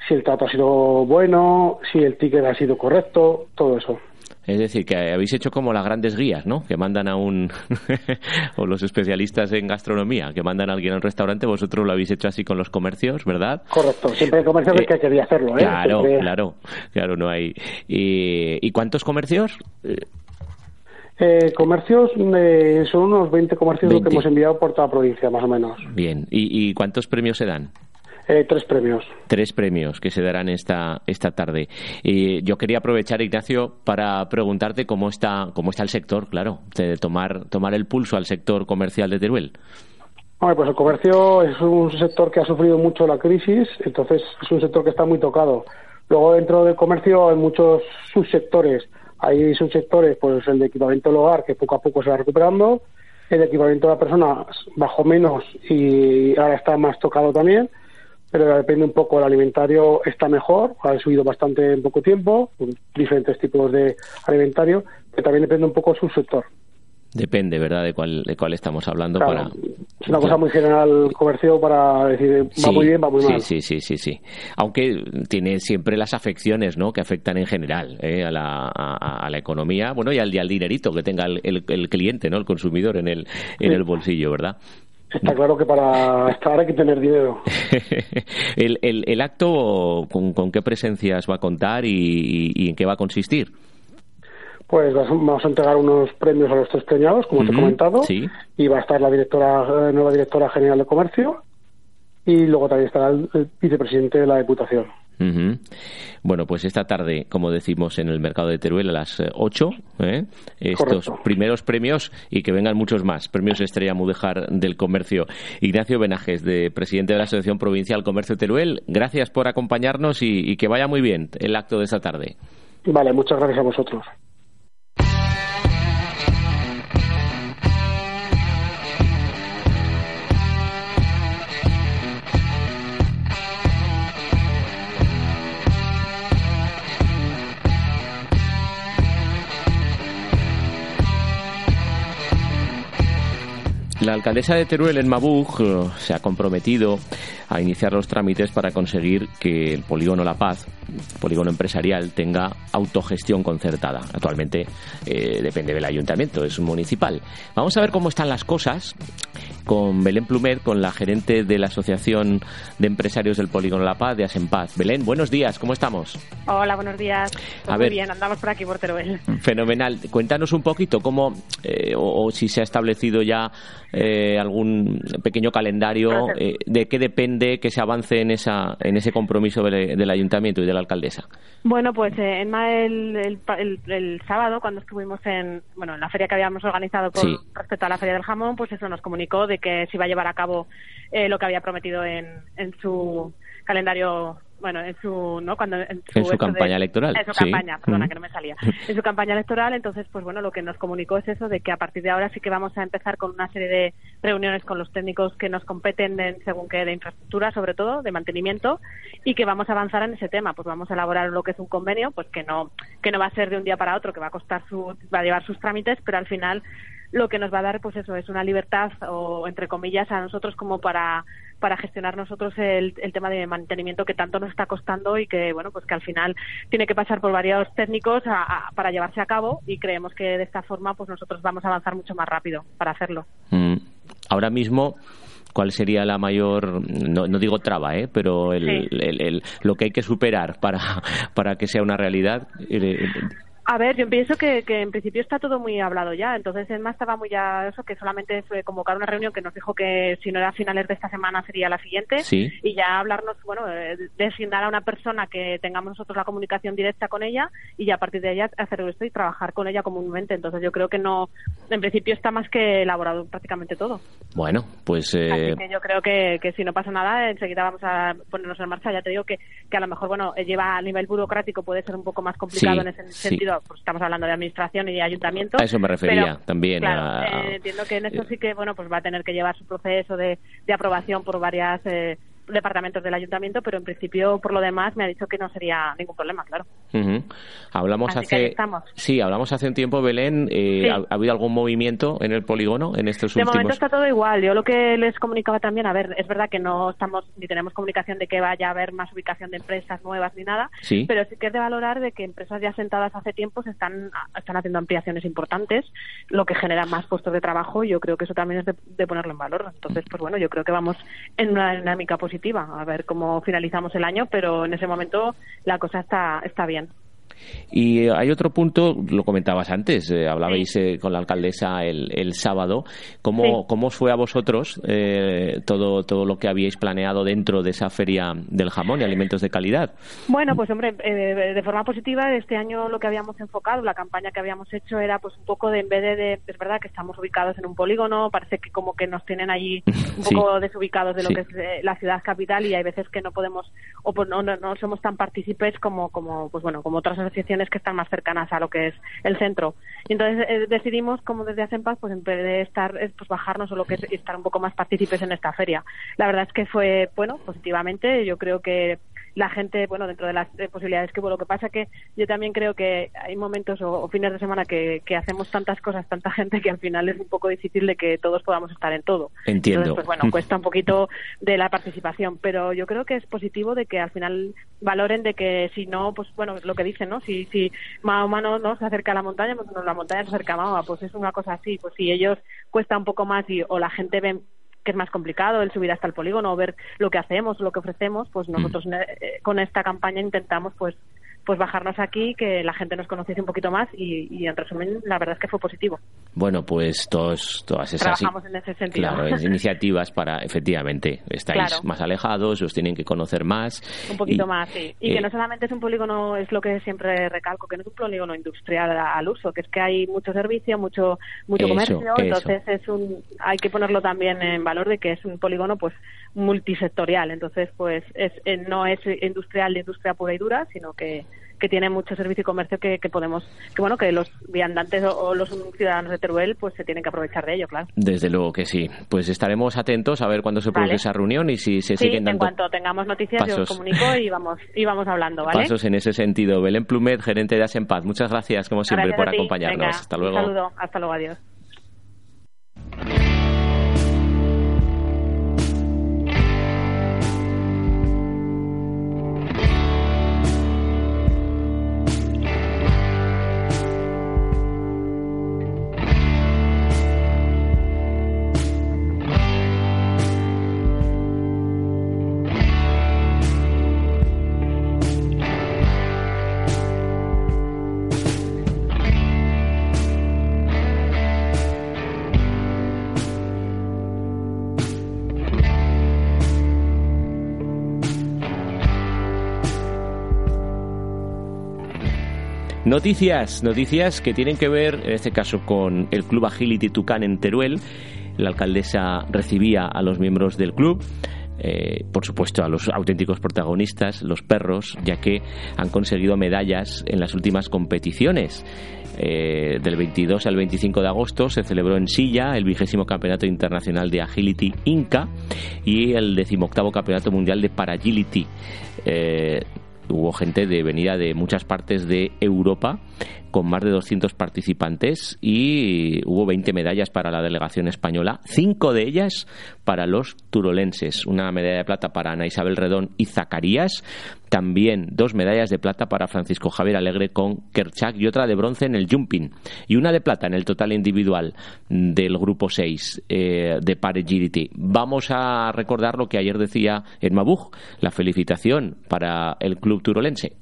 si el trato ha sido bueno, si el ticket ha sido correcto, todo eso. Es decir, que habéis hecho como las grandes guías, ¿no? Que mandan a un. [LAUGHS] o los especialistas en gastronomía, que mandan a alguien a un restaurante, vosotros lo habéis hecho así con los comercios, ¿verdad? Correcto, siempre hay comercios eh, que quería hacerlo, ¿eh? Claro, claro, claro, no hay. ¿Y, cuántos comercios? Eh, comercios, eh, son unos 20 comercios que hemos enviado por toda la provincia, más o menos. Bien, ¿y cuántos premios se dan? Eh, tres premios. Tres premios que se darán esta, esta tarde. Y yo quería aprovechar, Ignacio, para preguntarte cómo está, cómo está el sector, claro, de tomar, tomar el pulso al sector comercial de Teruel. pues el comercio es un sector que ha sufrido mucho la crisis, entonces es un sector que está muy tocado. Luego dentro del comercio hay muchos subsectores. Hay subsectores, pues el de equipamiento del hogar, que poco a poco se va recuperando, el de equipamiento de la persona bajo menos y ahora está más tocado también pero depende un poco. El alimentario está mejor, ha subido bastante en poco tiempo, diferentes tipos de alimentario, que también depende un poco de su sector. Depende, ¿verdad?, de cuál, de cuál estamos hablando. para... Es una cosa muy general comercio para decir, va muy bien, va muy mal. Sí, sí, sí, sí. Aunque tiene siempre las afecciones, ¿no?, que afectan en general ¿eh? a, la, a, la economía, bueno, y al, al dinerito que tenga el, el, cliente, ¿no?, el consumidor en el, en el bolsillo, ¿verdad? Está claro que para estar hay que tener dinero. [LAUGHS] el, el, el, acto, ¿con, qué presencias va a contar y, en qué va a consistir? Pues vamos a entregar unos premios a los tres premiados, como te he comentado, y va a estar la directora, nueva directora general de comercio, y luego también estará el, vicepresidente de la Diputación. Bueno, pues esta tarde, como decimos en el mercado de Teruel, a las 8, ¿eh? estos primeros premios y que vengan muchos más. Premios Estrella Mudejar del Comercio. Ignacio Benajes, de presidente de la Asociación Provincial Comercio Teruel, gracias por acompañarnos y que vaya muy bien el acto de esta tarde. Vale, muchas gracias a vosotros. La alcaldesa de Teruel en Mabug eh, se ha comprometido a iniciar los trámites para conseguir que el polígono La Paz, polígono empresarial, tenga autogestión concertada. Actualmente eh, depende del ayuntamiento, es municipal. Vamos a ver cómo están las cosas con Belén Plumet, con la gerente de la Asociación de Empresarios del Polígono La Paz de Asenpaz. Belén, buenos días, ¿cómo estamos? Hola, buenos días. Pues muy bien, andamos por aquí por Teruel. Fenomenal. Cuéntanos un poquito cómo, eh, o, si se ha establecido ya eh, algún pequeño calendario eh, de qué depende que se avance en, esa, en ese compromiso del, ayuntamiento y de la alcaldesa. Bueno, pues en el, el, sábado, cuando estuvimos en, bueno, en la feria que habíamos organizado con respecto a la Feria del Jamón, pues eso nos comunicó de que se iba a llevar a cabo eh, lo que había prometido en, en su calendario bueno, en su, ¿no? Cuando, en su, campaña electoral. En su campaña, perdona, que no me salía. En su campaña electoral, entonces, pues bueno, lo que nos comunicó es eso, de que a partir de ahora sí que vamos a empezar con una serie de reuniones con los técnicos que nos competen en, según que de infraestructura, sobre todo, de mantenimiento, y que vamos a avanzar en ese tema. Pues vamos a elaborar lo que es un convenio, pues que no, que no va a ser de un día para otro, que va a costar su, va a llevar sus trámites, pero al final lo que nos va a dar, pues eso, es una libertad, o entre comillas, a nosotros como para para gestionar nosotros el, tema de mantenimiento que tanto nos está costando y que bueno pues que al final tiene que pasar por varios técnicos para llevarse a cabo y creemos que de esta forma pues nosotros vamos a avanzar mucho más rápido para hacerlo. Mm. Ahora mismo cuál sería la mayor, no, digo traba, ¿eh? pero el, lo que hay que superar para, [LAUGHS] para que sea una realidad. Eh, a ver, yo pienso que, que, en principio está todo muy hablado ya. Entonces, Emma estaba muy ya eso, que solamente fue convocar una reunión que nos dijo que si no era a finales de esta semana sería la siguiente. Y ya hablarnos, bueno, designar a una persona que tengamos nosotros la comunicación directa con ella y ya a partir de ella hacer esto y trabajar con ella comúnmente. Entonces, yo creo que no, en principio está más que elaborado prácticamente todo. Bueno, pues. Eh... Así que yo creo que, que si no pasa nada, enseguida vamos a ponernos en marcha. Ya te digo que, que a lo mejor, bueno, lleva a nivel burocrático puede ser un poco más complicado en ese sentido pues estamos hablando de administración y de ayuntamiento. A eso me refería también. Eh, entiendo que en esto sí que, bueno, pues va a tener que llevar su proceso de, de aprobación por varias eh, departamentos del ayuntamiento, pero en principio, por lo demás, me ha dicho que no sería ningún problema, claro. Hablamos hace. Sí, hablamos hace un tiempo, Belén. Eh, ¿ha, habido algún movimiento en el polígono en estos últimos? De momento está todo igual. Yo lo que les comunicaba también, a ver, es verdad que no estamos ni tenemos comunicación de que vaya a haber más ubicación de empresas nuevas ni nada, pero sí que es de valorar de que empresas ya sentadas hace tiempo se están, están haciendo ampliaciones importantes, lo que genera más puestos de trabajo. Yo creo que eso también es de, de ponerlo en valor. Entonces, pues bueno, yo creo que vamos en una dinámica positiva a ver cómo finalizamos el año, pero en ese momento la cosa está, está bien. Y hay otro punto, lo comentabas antes, eh, hablabais eh, con la alcaldesa el, el sábado. ¿Cómo, ¿Cómo fue a vosotros eh, todo, todo lo que habíais planeado dentro de esa feria del jamón y alimentos de calidad? Bueno, pues hombre, de forma positiva, este año lo que habíamos enfocado, la campaña que habíamos hecho era pues un poco de, en vez de, es verdad que estamos ubicados en un polígono, parece que como que nos tienen allí [LAUGHS] un poco desubicados de lo que es la ciudad capital y hay veces que no podemos o pues no, no, no somos tan partícipes como, como, pues bueno, como otras asociaciones que están más cercanas a lo que es el centro. Y entonces eh, decidimos, como desde Paz, pues en vez de estar, pues bajarnos o lo que es estar un poco más partícipes en esta feria. La verdad es que fue, bueno, positivamente. Yo creo que la gente, bueno, dentro de las posibilidades que hubo. Lo que pasa que yo también creo que hay momentos o, fines de semana que, hacemos tantas cosas, tanta [LAUGHS] gente, que al final es un poco difícil de que todos podamos estar en todo. Entiendo. Entonces, pues bueno, [LAUGHS] cuesta un poquito de la participación, pero yo creo que es positivo de que al final valoren de que si no, pues bueno, lo que dicen, ¿no? Si, si Mahoma no, no se acerca a la montaña, pues no, la montaña se acerca a Mahoma, pues es una cosa así. Pues si ellos cuesta un poco más y, o la gente ve que es más complicado el subir hasta el polígono o ver lo que hacemos, lo que ofrecemos, pues nosotros mm. eh, con esta campaña intentamos pues pues bajarnos aquí, que la gente nos conociese un poquito más y, y en resumen la verdad es que fue positivo. Bueno, pues todos, todas esas Trabajamos en ese sentido. Claro, [LAUGHS] iniciativas para, efectivamente, estáis más alejados, os tienen que conocer más. Un poquito más, sí. Y que eh, no solamente es un polígono, es lo que siempre recalco, que no es un polígono industrial al uso, que es que hay mucho servicio, mucho mucho comercio, entonces es un, hay que ponerlo también en valor de que es un polígono pues multisectorial, entonces pues es, eh, no es industrial de industria pura y dura, sino que que tiene mucho servicio y comercio que, podemos, que bueno, que los viandantes o, los ciudadanos de Teruel pues se tienen que aprovechar de ello, claro. Desde luego que sí. Pues estaremos atentos a ver cuándo se produce esa reunión y si se siguen dando en cuanto tengamos noticias yo os comunico y vamos, y vamos hablando, ¿vale? Pasos en ese sentido. Belén Plumet, gerente de Asenpaz, muchas gracias como siempre por acompañarnos. hasta luego. Un saludo, hasta luego, adiós. Noticias, noticias que tienen que ver, en este caso, con el Club Agility Tucán en Teruel. La alcaldesa recibía a los miembros del club. Eh, por supuesto, a los auténticos protagonistas, los perros, ya que han conseguido medallas en las últimas competiciones. Eh, del 22 al 25 de agosto se celebró en Silla el vigésimo campeonato internacional de Agility Inca y el decimoctavo campeonato mundial de Paragility. Eh, hubo gente de venida de muchas partes de Europa con más de 200 participantes y hubo 20 medallas para la delegación española, cinco de ellas para los turolenses, una medalla de plata para Ana Isabel Redón y Zacarías, también dos medallas de plata para Francisco Javier Alegre con Kerchak y otra de bronce en el jumping y una de plata en el total individual del grupo 6 eh, de Pare Giriti. Vamos a recordar lo que ayer decía Edmabuj, la felicitación para el club turolense.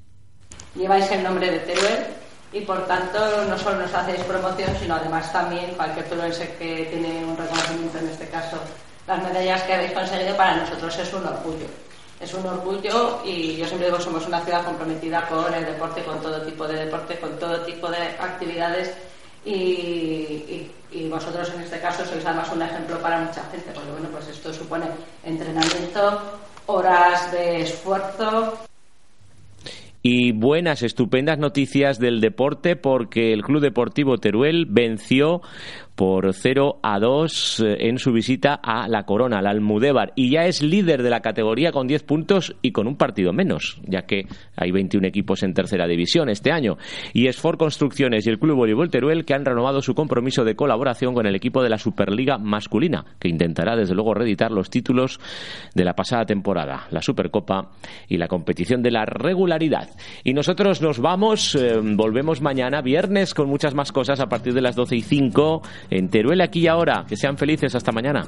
Lleváis el nombre de Teruel y por tanto no solo nos hacéis promoción, sino además también cualquier turense que tiene un reconocimiento, en este caso las medallas que habéis conseguido, para nosotros es un orgullo. Es un orgullo y yo siempre digo somos una ciudad comprometida con el deporte, con todo tipo de deporte, con todo tipo de actividades y, y, vosotros en este caso sois además un ejemplo para mucha gente, porque bueno, pues esto supone entrenamiento, horas de esfuerzo, y buenas, estupendas noticias del deporte porque el Club Deportivo Teruel venció por 0 a 2 eh, en su visita a la Corona, al Almudévar, y ya es líder de la categoría con 10 puntos y con un partido menos, ya que hay 21 equipos en tercera división este año. Y es For Construcciones y el Club Voleibol Teruel que han renovado su compromiso de colaboración con el equipo de la Superliga masculina, que intentará desde luego reeditar los títulos de la pasada temporada, la Supercopa y la competición de la regularidad. Y nosotros nos vamos, eh, volvemos mañana, viernes, con muchas más cosas a partir de las 12 y 5 en Teruel aquí y ahora. Que sean felices. Hasta mañana.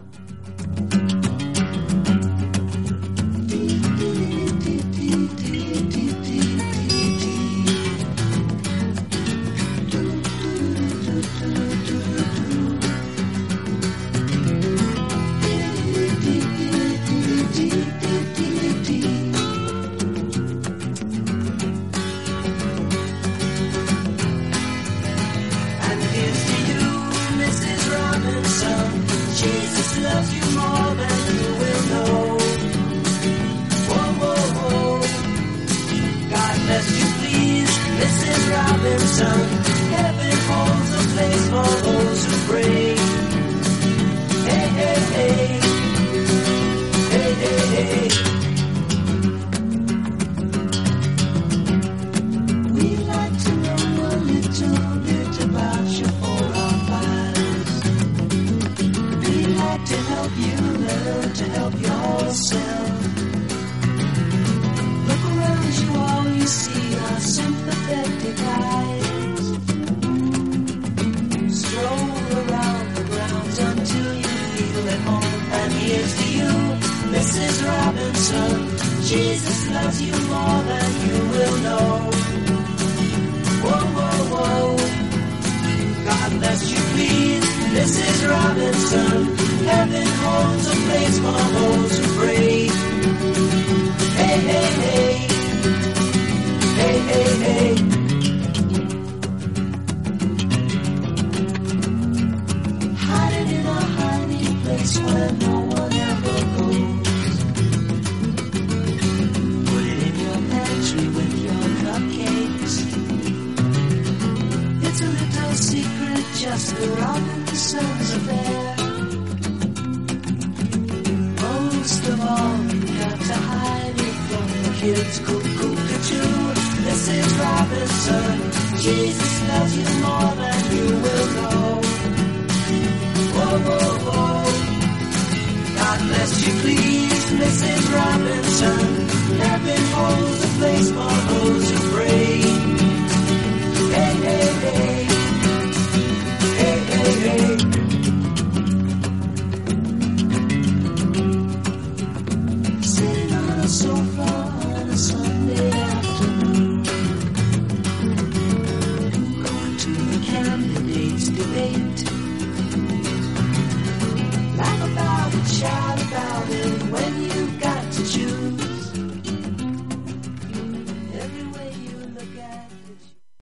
Jesus loves you more than you will know. Whoa, whoa, whoa. God bless you, please. Mrs. Robinson. Heaven holds a place for those who pray. Hey, hey, hey. Hey, hey, hey. Holds a place for those who pray. Hey, hey, hey. Hey,